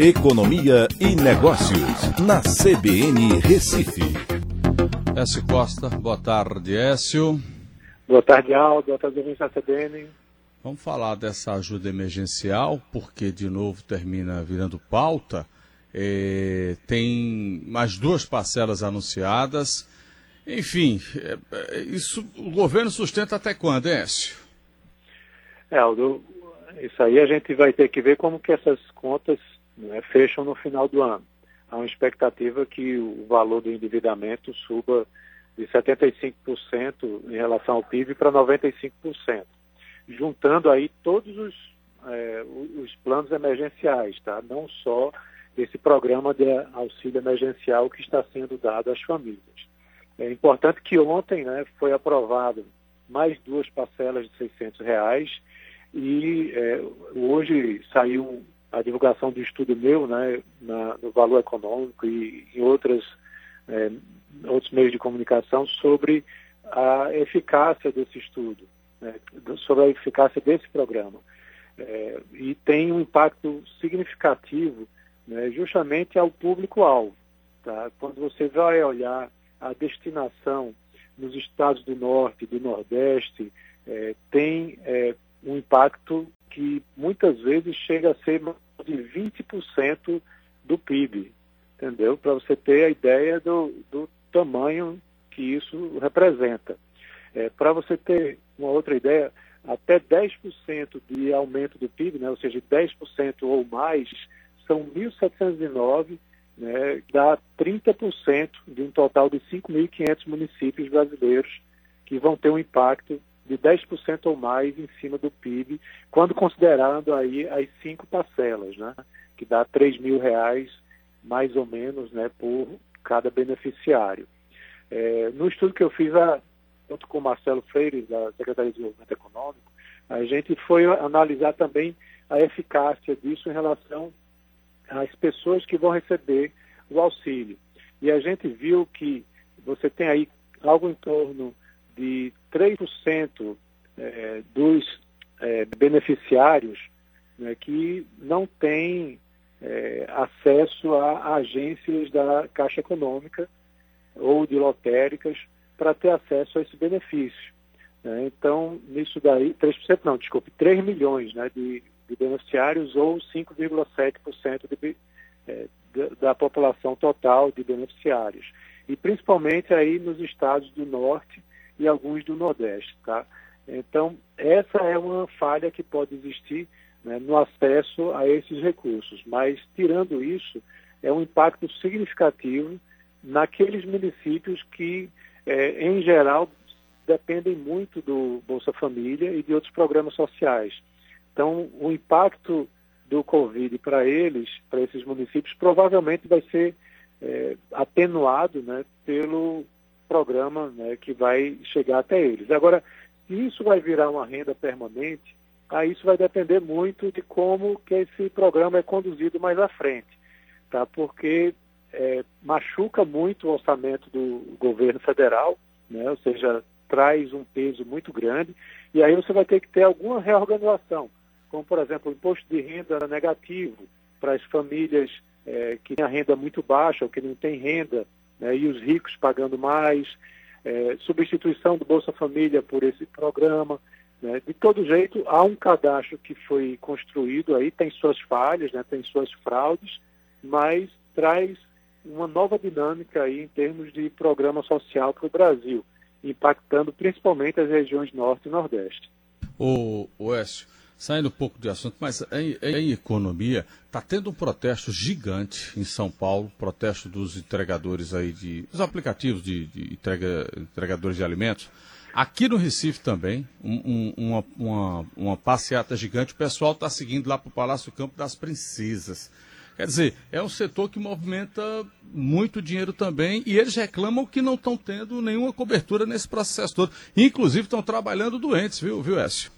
Economia e Negócios, na CBN Recife. Écio Costa, boa tarde, Écio. Boa tarde, Aldo. Boa tarde, ouvintes da CBN. Vamos falar dessa ajuda emergencial, porque de novo termina virando pauta. É, tem mais duas parcelas anunciadas. Enfim, é, é, isso o governo sustenta até quando, Écio? É, Aldo, isso aí a gente vai ter que ver como que essas contas né, fecham no final do ano. Há uma expectativa que o valor do endividamento suba de 75% em relação ao PIB para 95%, juntando aí todos os, é, os planos emergenciais, tá? não só esse programa de auxílio emergencial que está sendo dado às famílias. É importante que ontem né, foi aprovado mais duas parcelas de 600 reais e é, hoje saiu a divulgação do estudo meu né, na, no Valor Econômico e em outras, é, outros meios de comunicação sobre a eficácia desse estudo, né, sobre a eficácia desse programa. É, e tem um impacto significativo né, justamente ao público-alvo. Tá? Quando você vai olhar a destinação nos estados do Norte do Nordeste, é, tem é, um impacto que muitas vezes chega a ser de 20% do PIB, entendeu? Para você ter a ideia do, do tamanho que isso representa. É, Para você ter uma outra ideia, até 10% de aumento do PIB, né, ou seja, 10% ou mais, são 1.709, né, dá 30% de um total de 5.500 municípios brasileiros que vão ter um impacto de 10% ou mais em cima do PIB, quando considerando aí as cinco parcelas, né? que dá 3 mil reais mais ou menos né, por cada beneficiário. É, no estudo que eu fiz, a, junto com o Marcelo Freire, da Secretaria de Desenvolvimento Econômico, a gente foi analisar também a eficácia disso em relação às pessoas que vão receber o auxílio. E a gente viu que você tem aí algo em torno de 3% é, dos é, beneficiários né, que não têm é, acesso a agências da Caixa Econômica ou de lotéricas para ter acesso a esse benefício. Né? Então, nisso daí, 3% não, desculpe, 3 milhões né, de, de beneficiários ou 5,7% é, da população total de beneficiários. E principalmente aí nos estados do norte e alguns do Nordeste, tá? Então, essa é uma falha que pode existir né, no acesso a esses recursos, mas, tirando isso, é um impacto significativo naqueles municípios que, é, em geral, dependem muito do Bolsa Família e de outros programas sociais. Então, o impacto do Covid para eles, para esses municípios, provavelmente vai ser é, atenuado né, pelo programa né, que vai chegar até eles. Agora, se isso vai virar uma renda permanente, aí isso vai depender muito de como que esse programa é conduzido mais à frente, tá? Porque é, machuca muito o orçamento do governo federal, né? Ou seja, traz um peso muito grande e aí você vai ter que ter alguma reorganização, como por exemplo o imposto de renda negativo para as famílias é, que têm a renda muito baixa ou que não têm renda né, e os ricos pagando mais, é, substituição do Bolsa Família por esse programa. Né. De todo jeito, há um cadastro que foi construído aí, tem suas falhas, né, tem suas fraudes, mas traz uma nova dinâmica aí em termos de programa social para o Brasil, impactando principalmente as regiões norte e nordeste. O, o Écio, Saindo um pouco de assunto, mas em, em economia, está tendo um protesto gigante em São Paulo, protesto dos entregadores aí de. dos aplicativos de, de entrega, entregadores de alimentos. Aqui no Recife também, um, um, uma, uma, uma passeata gigante, o pessoal está seguindo lá para o Palácio Campo das Princesas. Quer dizer, é um setor que movimenta muito dinheiro também e eles reclamam que não estão tendo nenhuma cobertura nesse processo todo. Inclusive estão trabalhando doentes, viu, viu Écio?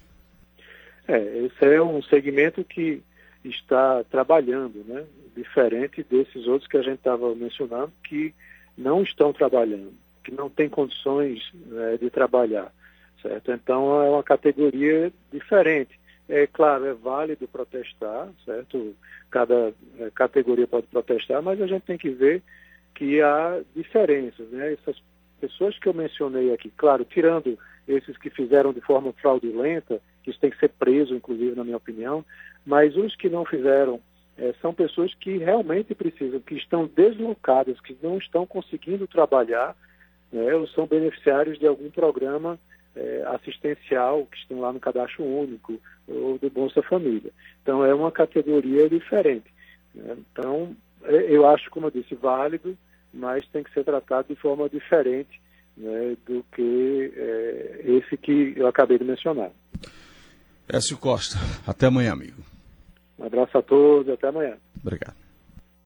É, esse é um segmento que está trabalhando, né? Diferente desses outros que a gente estava mencionando, que não estão trabalhando, que não têm condições né, de trabalhar, certo? Então é uma categoria diferente. É claro, é válido protestar, certo? Cada é, categoria pode protestar, mas a gente tem que ver que há diferenças, né? Essas pessoas que eu mencionei aqui, claro, tirando esses que fizeram de forma fraudulenta, que isso tem que ser preso, inclusive, na minha opinião, mas os que não fizeram é, são pessoas que realmente precisam, que estão deslocadas, que não estão conseguindo trabalhar, né, ou são beneficiários de algum programa é, assistencial que estão lá no cadastro único ou do Bolsa Família. Então é uma categoria diferente. Né? Então é, eu acho, como eu disse, válido, mas tem que ser tratado de forma diferente né, do que é, esse que eu acabei de mencionar. Écio Costa, até amanhã, amigo. Um abraço a todos, até amanhã. Obrigado.